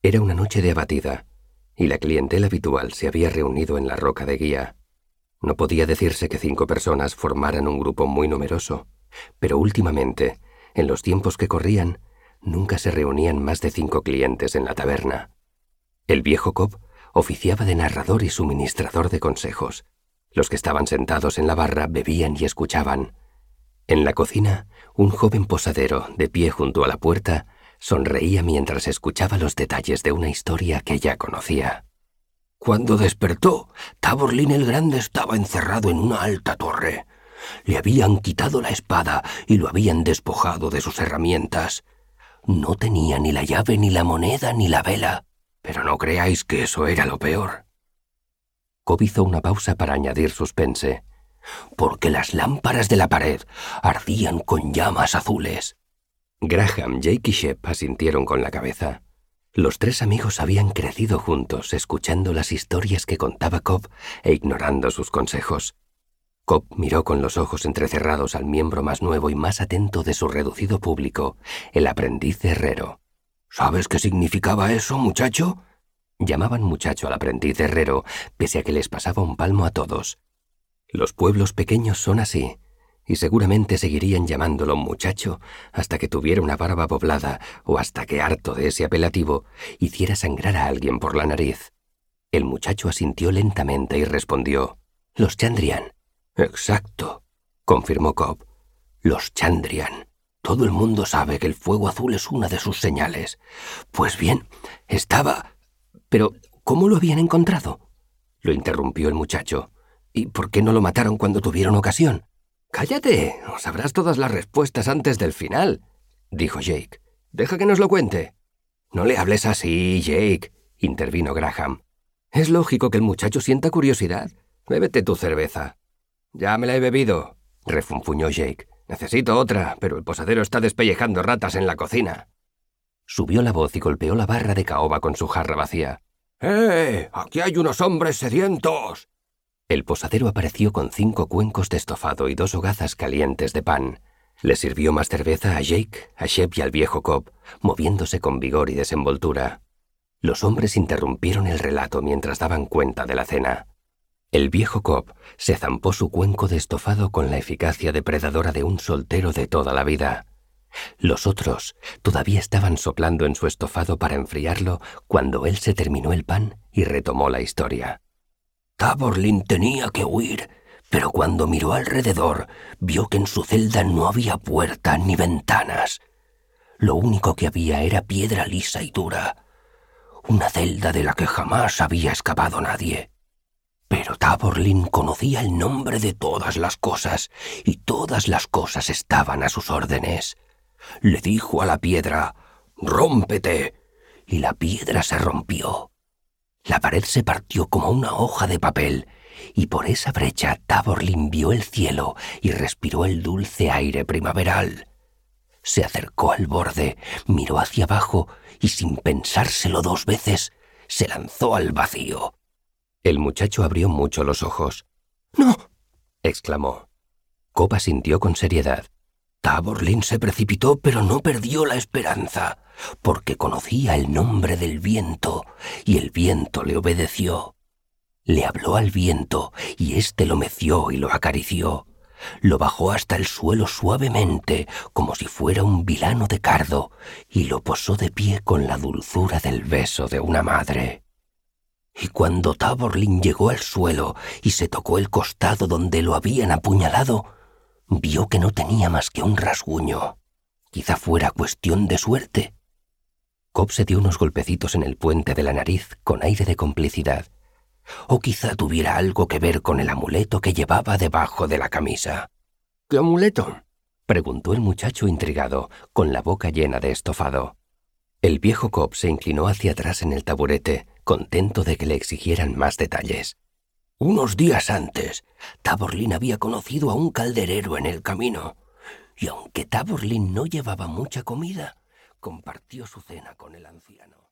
Era una noche de abatida, y la clientela habitual se había reunido en la roca de guía. No podía decirse que cinco personas formaran un grupo muy numeroso, pero últimamente, en los tiempos que corrían, nunca se reunían más de cinco clientes en la taberna. El viejo Cobb oficiaba de narrador y suministrador de consejos. Los que estaban sentados en la barra bebían y escuchaban. En la cocina, un joven posadero, de pie junto a la puerta, sonreía mientras escuchaba los detalles de una historia que ya conocía. Cuando despertó, Taborlin el Grande estaba encerrado en una alta torre. Le habían quitado la espada y lo habían despojado de sus herramientas. No tenía ni la llave, ni la moneda, ni la vela. Pero no creáis que eso era lo peor. Cobb hizo una pausa para añadir suspense. Porque las lámparas de la pared ardían con llamas azules. Graham, Jake y Shep asintieron con la cabeza. Los tres amigos habían crecido juntos, escuchando las historias que contaba Cobb e ignorando sus consejos. Cobb miró con los ojos entrecerrados al miembro más nuevo y más atento de su reducido público, el aprendiz herrero. ¿Sabes qué significaba eso, muchacho? Llamaban muchacho al aprendiz herrero, pese a que les pasaba un palmo a todos. Los pueblos pequeños son así, y seguramente seguirían llamándolo muchacho hasta que tuviera una barba poblada o hasta que, harto de ese apelativo, hiciera sangrar a alguien por la nariz. El muchacho asintió lentamente y respondió, Los Chandrian. Exacto, confirmó Cobb. Los Chandrian. Todo el mundo sabe que el fuego azul es una de sus señales. Pues bien, estaba... Pero, ¿cómo lo habían encontrado? Lo interrumpió el muchacho. ¿Y por qué no lo mataron cuando tuvieron ocasión? Cállate, o sabrás todas las respuestas antes del final, dijo Jake. Deja que nos lo cuente. No le hables así, Jake, intervino Graham. Es lógico que el muchacho sienta curiosidad. Bébete tu cerveza. Ya me la he bebido, refunfuñó Jake. Necesito otra, pero el posadero está despellejando ratas en la cocina. Subió la voz y golpeó la barra de caoba con su jarra vacía. ¡Eh! Aquí hay unos hombres sedientos. El posadero apareció con cinco cuencos de estofado y dos hogazas calientes de pan. Le sirvió más cerveza a Jake, a Shep y al viejo Cobb, moviéndose con vigor y desenvoltura. Los hombres interrumpieron el relato mientras daban cuenta de la cena. El viejo Cobb se zampó su cuenco de estofado con la eficacia depredadora de un soltero de toda la vida. Los otros todavía estaban soplando en su estofado para enfriarlo cuando él se terminó el pan y retomó la historia. Taborlin tenía que huir, pero cuando miró alrededor vio que en su celda no había puertas ni ventanas. Lo único que había era piedra lisa y dura, una celda de la que jamás había escapado nadie. Pero Taborlin conocía el nombre de todas las cosas, y todas las cosas estaban a sus órdenes. Le dijo a la piedra, Rómpete, y la piedra se rompió. La pared se partió como una hoja de papel, y por esa brecha Tabor limpió el cielo y respiró el dulce aire primaveral. Se acercó al borde, miró hacia abajo y sin pensárselo dos veces, se lanzó al vacío. El muchacho abrió mucho los ojos. ¡No! exclamó. Copa sintió con seriedad. Taborlin se precipitó, pero no perdió la esperanza, porque conocía el nombre del viento, y el viento le obedeció. Le habló al viento, y éste lo meció y lo acarició. Lo bajó hasta el suelo suavemente, como si fuera un vilano de cardo, y lo posó de pie con la dulzura del beso de una madre. Y cuando Taborlin llegó al suelo y se tocó el costado donde lo habían apuñalado, vio que no tenía más que un rasguño. Quizá fuera cuestión de suerte. Cobb se dio unos golpecitos en el puente de la nariz con aire de complicidad. O quizá tuviera algo que ver con el amuleto que llevaba debajo de la camisa. ¿Qué amuleto? preguntó el muchacho intrigado, con la boca llena de estofado. El viejo Cobb se inclinó hacia atrás en el taburete, contento de que le exigieran más detalles. Unos días antes, Taborlin había conocido a un calderero en el camino, y aunque Taborlin no llevaba mucha comida, compartió su cena con el anciano.